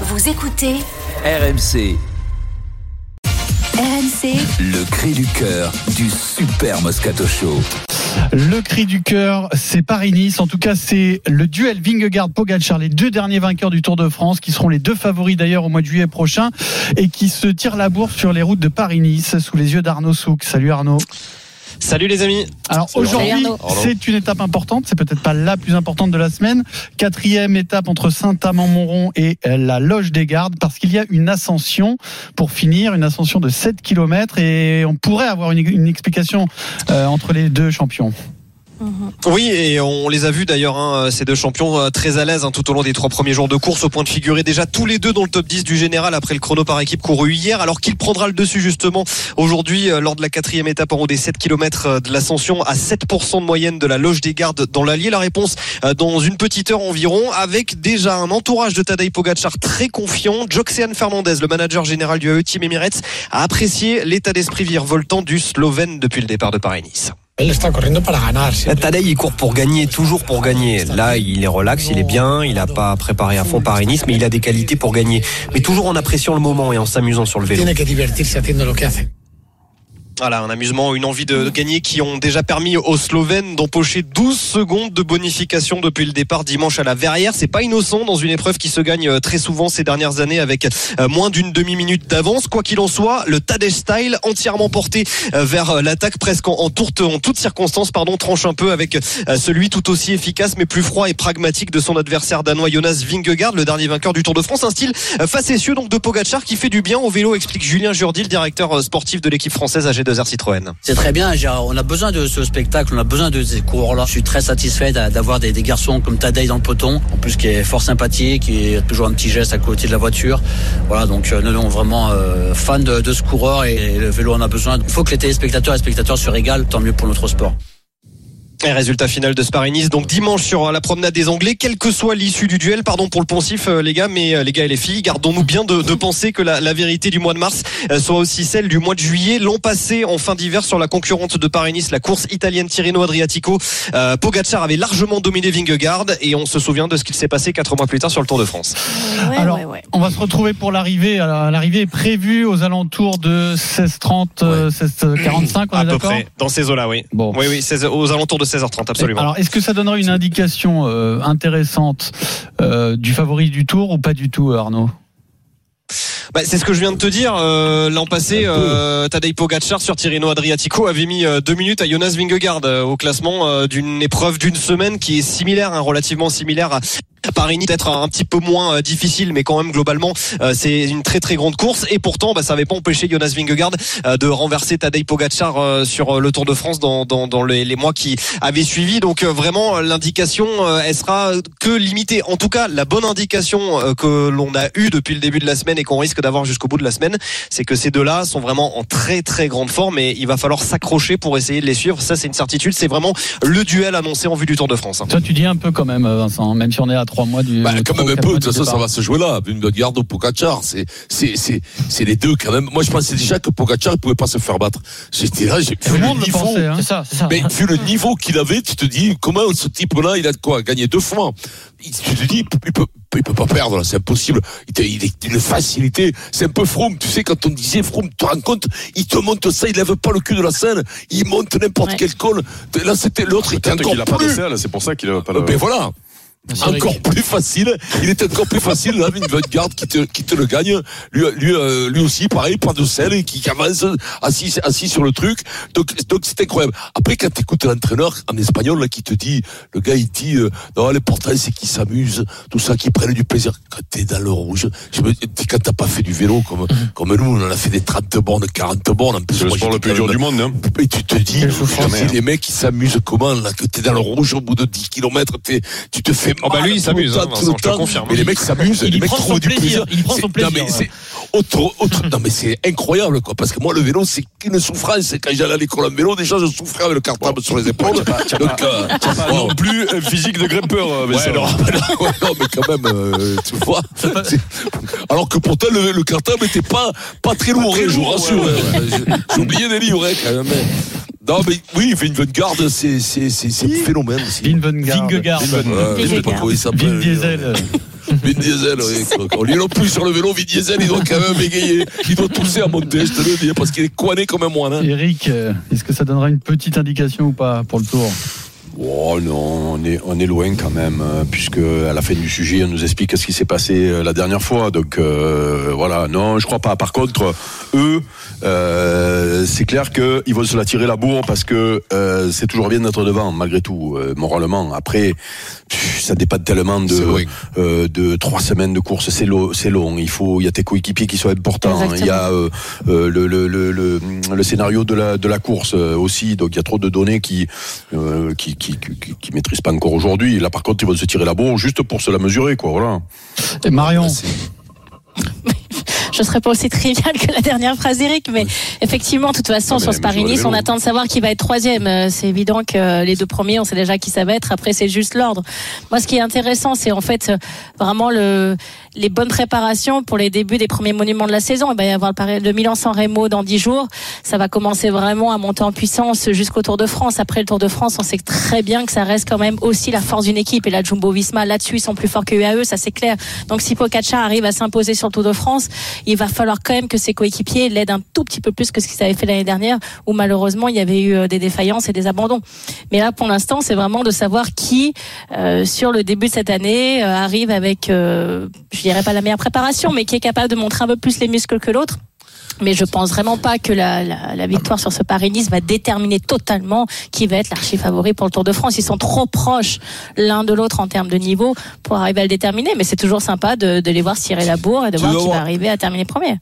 Vous écoutez RMC, RMC le cri du cœur du Super Moscato Show. Le cri du cœur, c'est Paris-Nice. En tout cas, c'est le duel Vingegaard-Pogacar, les deux derniers vainqueurs du Tour de France, qui seront les deux favoris d'ailleurs au mois de juillet prochain, et qui se tirent la bourse sur les routes de Paris-Nice sous les yeux d'Arnaud Souk. Salut Arnaud. Salut les amis. Alors aujourd'hui, c'est une étape importante. C'est peut-être pas la plus importante de la semaine. Quatrième étape entre Saint-Amand-Montrond et euh, la Loge des Gardes, parce qu'il y a une ascension pour finir, une ascension de 7 km, et on pourrait avoir une, une explication euh, entre les deux champions. Oui, et on les a vus d'ailleurs, hein, ces deux champions euh, très à l'aise hein, tout au long des trois premiers jours de course, au point de figurer déjà tous les deux dans le top 10 du général après le chrono par équipe couru hier, alors qu'il prendra le dessus justement aujourd'hui euh, lors de la quatrième étape en haut des 7 km de l'ascension à 7% de moyenne de la loge des gardes dans l'Allier. La réponse euh, dans une petite heure environ, avec déjà un entourage de Tadej Pogacar très confiant. Joxean Fernandez, le manager général du AE Team Emirates, a apprécié l'état d'esprit virevoltant du Slovène depuis le départ de Paris-Nice. Él está corriendo para ganar. siempre. Tadej il court pour gagner, toujours pour gagner. Là, il est relax, il est bien, il n'a pas préparé à fond Paris-Nice, mais il a des qualités pour gagner. Mais toujours en appréciant le moment et en s'amusant sur le vélo. Voilà, un amusement, une envie de gagner qui ont déjà permis aux Slovènes d'empocher 12 secondes de bonification depuis le départ dimanche à la Verrière. C'est pas innocent dans une épreuve qui se gagne euh, très souvent ces dernières années avec euh, moins d'une demi-minute d'avance. Quoi qu'il en soit, le Tadej style entièrement porté euh, vers l'attaque presque en, en, tourte, en toutes circonstances, pardon, tranche un peu avec celui tout aussi efficace mais plus froid et pragmatique de son adversaire danois Jonas Vingegaard, le dernier vainqueur du Tour de France. Un style facétieux donc de Pogacar qui fait du bien au vélo, explique Julien Jourdi, le directeur sportif de l'équipe française AG2R Citroën. C'est très bien. On a besoin de ce spectacle, on a besoin de ces coureurs-là. Je suis très satisfait d'a- d'avoir des, garçons comme Tadej dans le peloton, en plus qui est fort sympathique, qui a toujours un petit geste à côté de la voiture. Voilà, donc euh, non, non, vraiment euh, fan de, de ce coureur et, le vélo en a besoin. Il faut que les téléspectateurs et les spectateurs se régalent, tant mieux pour notre sport. Et résultat final de ce Paris-Nice. Donc dimanche sur la promenade des Anglais, quelle que soit l'issue du duel, pardon pour le poncif euh, les gars, mais euh, les gars et les filles, gardons-nous bien de, de penser que la, la vérité du mois de mars euh, soit aussi celle du mois de juillet. L'an passé, en fin d'hiver, sur la concurrente de Paris-Nice, la course italienne Tirreno Adriatico, euh, Pogacar avait largement dominé Vingegaard et on se souvient de ce qu'il s'est passé quatre mois plus tard sur le Tour de France. Ouais, Alors, ouais, ouais. on va se retrouver pour l'arrivée. L'arrivée est prévue aux alentours de 16h30, euh, 16h45, on À est peu près, dans ces eaux-là, oui. Bon. Oui, oui, 16 aux alentours de 16h30, absolument. Alors, est-ce que ça donnerait une indication euh, intéressante euh, du favori du tour ou pas du tout, Arnaud? Bah, c'est ce que je viens de te dire. Euh, L'an passé, euh, Tadej Pogacar sur Tirreno Adriatico avait mis euh, deux minutes à Jonas Vingegaard euh, au classement euh, d'une épreuve d'une semaine qui est similaire, hein, relativement similaire à Paris peut-être un, petit peu moins difficile, mais quand même globalement euh, c'est une très très grande course et pourtant bah, ça n'avait pas empêché Jonas Vingegaard de renverser Tadej Pogacar sur le Tour de France dans, dans, dans les, les mois qui avaient suivi. Donc vraiment l'indication elle sera que limitée. En tout cas la bonne indication que l'on a eue depuis le début de la semaine et qu'on risque d'avoir jusqu'au bout de la semaine, c'est que ces deux-là sont vraiment en très très grande forme et il va falloir s'accrocher pour essayer de les suivre. Ça c'est une certitude. C'est vraiment le duel annoncé en vue du Tour de France. hein. Toi, tu dis un peu quand même, Vincent, même si on est à trois mois du. Bah, quand même un peu, de toute du façon, ça départ. va se jouer là. Vingegaard ou Pogacar, c'est, c'est, c'est, c'est les deux quand même. Moi, je pensais déjà que Pogacar, il pouvait pas se faire battre. J'étais là, j'ai Tout vu le le monde le niveau. pensait. Hein. C'est ça, c'est ça. Mais vu le niveau qu'il avait, tu te dis, comment ce type-là, il a de quoi gagner deux fois? Tu te dis, il peut, il peut, il peut pas perdre, là, c'est impossible. Il, il est d'une facilité. C'est un peu Froome. Tu sais, quand on disait Froome, tu te rends compte, il te monte ça, il lève pas le cul de la scène, il monte n'importe Ouais. quel col. Là, c'était l'autre, il était encore qu'il a pas de c'est pour ça qu'il a pas le. Ben voilà. Encore plus facile. Il était encore plus facile, là, Vingegaard qui te, qui te le gagne. Lui, lui, euh, lui aussi, pareil, pas de sel et qui avance assis, assis sur le truc. Donc, donc c'est incroyable. Après, quand t'écoutes l'entraîneur en espagnol, là, qui te dit, le gars, il dit, euh, non, l'important, c'est qu'il s'amuse, tout ça, qu'il prenne du plaisir. Quand t'es dans le rouge, je me dis, quand t'as pas fait du vélo, comme, comme nous, on en a fait des 30 bornes, 40 bornes, en plus. C'est le sport le plus dur du monde, hein. et tu te dis, Quelle souffrance. si les mecs, ils s'amusent comment, là, que t'es dans le rouge au bout de 10 km, tu te fais Oh, bah, lui, il le s'amuse, hein, je te confirme. Mais les mecs s'amusent, Il les mecs prend trouvent son du plaisir, plaisir. il prend son non, plaisir, mais c'est autre, autre, non, mais c'est incroyable, quoi, parce que moi, le vélo, c'est qu'une souffrance. Quand j'allais à l'école en vélo, déjà, je souffrais avec le cartable sur les épaules. Donc, euh. Non plus un physique de grimpeur, euh, ouais, non, mais quand même, euh, tu vois. Alors que pourtant, le, le cartable était pas, pas très lourd, hein, je vous rassure. J'ai- J'ai oublié des livres, hein, quand même. Non, mais oui, Vingegaard, c'est, c'est, c'est, c'est un phénomène aussi. Vingegaard. Ouais, je sais pas comment il Vin s'appelle. Diesel. Vin Diesel, oui. On lui non plus sur le vélo, Vin Diesel, il doit quand même bégayer. Il doit tousser à monter, je te le dis, parce qu'il est coiné comme un moine. hein. Eric, euh, est-ce que ça donnera une petite indication ou pas pour le tour? Oh non, on est, on est loin quand même, euh, puisque à la fin du sujet, on nous explique ce qui s'est passé euh, la dernière fois. Donc euh, voilà, non, je crois pas. Par contre, eux, euh, c'est clair qu'ils vont se la tirer la bourre parce que euh, c'est toujours bien d'être devant, malgré tout, euh, moralement. Après, ça dépend tellement de, euh, de trois semaines de course. C'est long, c'est long. Il faut, il y a tes coéquipiers qui sont importants. Exactement. Il y a euh, euh, le, le, le, le, le scénario de la, de la course aussi. Donc il y a trop de données qui, euh, qui, qui, qui, qui- qui maîtrisent pas encore aujourd'hui. Là, par contre, ils vont se tirer la bourre juste pour se la mesurer, quoi. Voilà. Et Marion, Je serais pas aussi trivial que la dernière phrase d'Eric, mais effectivement, de toute façon, Ah, sur ce Paris-Nice, on attend de savoir qui va être troisième. Euh, C'est évident que les deux premiers, on sait déjà qui ça va être. Après, c'est juste l'ordre. Moi, ce qui est intéressant, c'est en fait euh, vraiment le, les bonnes préparations pour les débuts des premiers monuments de la saison. Il va y avoir le, Milan-San Remo dans dix jours. Ça va commencer vraiment à monter en puissance jusqu'au Tour de France. Après le Tour de France, on sait très bien que ça reste quand même aussi la force d'une équipe. Et la Jumbo-Visma, là-dessus, ils sont plus forts que UAE, ça c'est clair. Donc si Pogacar arrive à s'imposer sur le Tour de France, il va falloir quand même que ses coéquipiers l'aident un tout petit peu plus que ce qu'ils avaient fait l'année dernière, où malheureusement il y avait eu euh, des défaillances et des abandons. Mais là, pour l'instant, c'est vraiment de savoir qui, euh, sur le début de cette année, euh, arrive avec, euh, je dirais pas la meilleure préparation, mais qui est capable de montrer un peu plus les muscles que l'autre. Mais je pense vraiment pas que la, la, la victoire sur ce Paris-Nice va déterminer totalement qui va être l'archi favori pour le Tour de France. Ils sont trop proches l'un de l'autre en termes de niveau pour arriver à le déterminer. Mais c'est toujours sympa de, de les voir tirer la bourre et de Tu voir qui va arriver à terminer premier.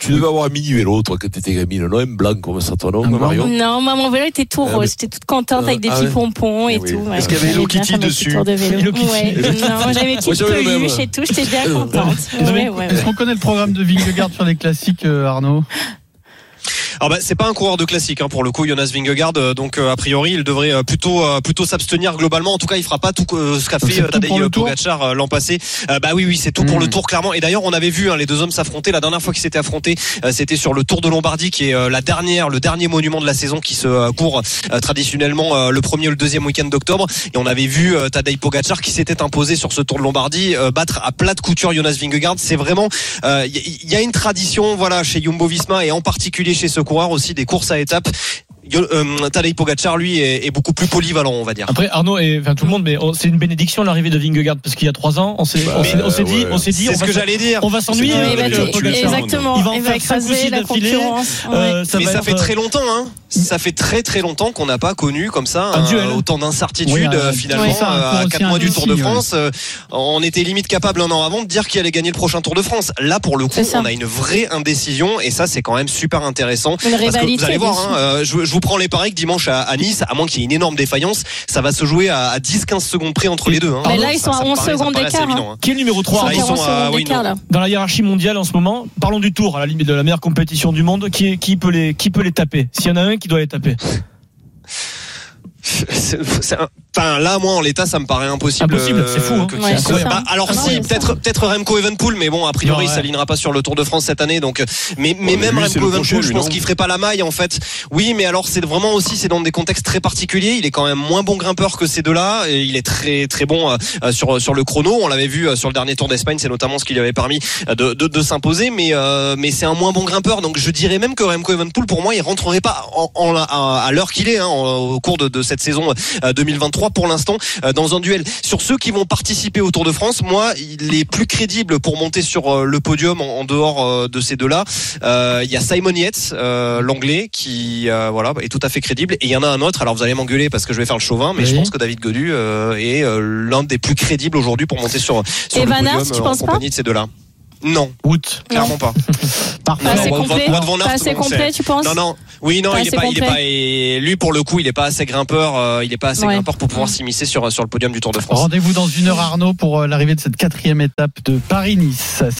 Tu devais avoir un mini vélo, toi, quand t'étais gamine, non? Un blanc comme ça, nom, Un blanc. Marion? Non, moi mon vélo était tout Ah, rose. J'étais toute contente avec des Ah petits ouais. pompons et Eh oui. tout. Est-ce qu'il y avait Hello Kitty dessus petits tours de vélo. Hello Kitty. Ouais. Non, j'avais le même. peluches et tout. J'étais bien contente. est-ce Ouais, ouais, ouais. qu'on connaît le programme de Vingegaard sur les classiques, euh, Arnaud? Alors bah, c'est pas un coureur de classique hein, pour le coup Jonas Vingegaard. Euh, donc euh, a priori il devrait euh, plutôt euh, plutôt s'abstenir globalement. En tout cas il fera pas tout euh, ce qu'a fait Tadej Pogacar l'an passé. Euh, bah oui oui c'est tout pour le tour clairement. Et d'ailleurs on avait vu hein, les deux hommes s'affronter. La dernière fois qu'ils s'étaient affrontés euh, c'était sur le Tour de Lombardie qui est euh, la dernière le dernier monument de la saison qui se euh, court euh, traditionnellement euh, le premier ou le deuxième week-end d'octobre. Et on avait vu euh, Tadej Pogacar qui s'était imposé sur ce Tour de Lombardie euh, battre à plat de couture Jonas Vingegaard. C'est vraiment il y, a une tradition voilà chez Jumbo Visma et en particulier chez ce coureur aussi des courses à étapes euh, Tadej Pogacar lui est, est beaucoup plus polyvalent on va dire Après Arnaud et enfin tout le monde, mais c'est une bénédiction l'arrivée de Vingegaard parce qu'il y a trois ans, on s'est on s'est- on s'est dit, ouais. on s'est dit, c'est on ce va que j'allais dire on va s'ennuyer. Il va exactement. Il va écraser la concurrence. Ouais. Euh, mais va ça être, fait très euh, longtemps, hein. Ça fait très très longtemps qu'on n'a pas connu comme ça Un duel. autant d'incertitudes Oui, euh, un- finalement ouais, ça, un euh, cours à aussi quatre mois du Tour de. France. euh, on était limite capable un an avant de dire qui allait gagner le prochain Tour de France. Là, pour le coup, on a une vraie indécision et ça, c'est quand même super intéressant. Une Parce que vous allez voir, hein, euh, je, je vous prends les pareils que dimanche à, à Nice, à moins qu'il y ait une énorme défaillance, ça va se jouer à, à 10-15 secondes près entre les deux. hein. Mais là, ils sont Ça- à ça me 11 paraît- ça me secondes d'écart, évident, hein. Qui est le numéro 3 Ça, ils 40 sont à- secondes oui, d'écart, non. là. dans la hiérarchie mondiale en ce moment Parlons du Tour, à la limite de la meilleure compétition du monde. Qui, qui peut les, qui peut les taper? S'il y en a un qui doit les taper. C'est- un- Là, moi en l'état, ça me paraît impossible. Euh, c'est fou. Bah, alors si, peut-être peut-être Remco Evenpool, mais bon, a priori, non, ouais. ça pas sur le Tour de France cette année. Donc, mais même Remco Evenpool, je pense qu'il ferait pas la maille en fait. Oui, mais alors c'est vraiment aussi c'est dans des contextes très particuliers. Il est quand même moins bon grimpeur que ces deux-là. Il est très très bon euh, euh, sur le chrono. On l'avait vu sur le dernier Tour d'Espagne, c'est notamment ce qui lui avait permis de s'imposer. Mais c'est un moins bon grimpeur. Donc je dirais même que Remco Evenpool, pour moi, il rentrerait pas à, l'heure qu'il est hein, au cours de, de cette saison 2023 3 pour l'instant euh, dans un duel. Sur ceux qui vont participer au Tour de France, moi, il est plus crédible pour monter sur euh, le podium en, dehors euh, de ces deux-là. Euh, il y a Simon Yates, euh, l'anglais, qui euh, voilà est tout à fait crédible. Et il y en a un autre. Alors vous allez m'engueuler parce que je vais faire le chauvin, mais je pense que David Godu est l'un des plus crédibles aujourd'hui pour monter sur, sur le podium Ars, tu penses compagnie pas. Non, clairement pas. Parfait. Pas assez complet. Wout van Aert, Pas assez bon, c'est- complet, tu penses Non, non. Oui, non, Pas il est pas, il est complet. pas, et lui, pour le coup, il est pas assez grimpeur, euh, il est pas assez Ouais. grimpeur pour pouvoir s'immiscer sur, sur le podium du Tour de France. Rendez-vous dans une heure, Arnaud, pour euh, l'arrivée de cette quatrième étape de Paris-Nice.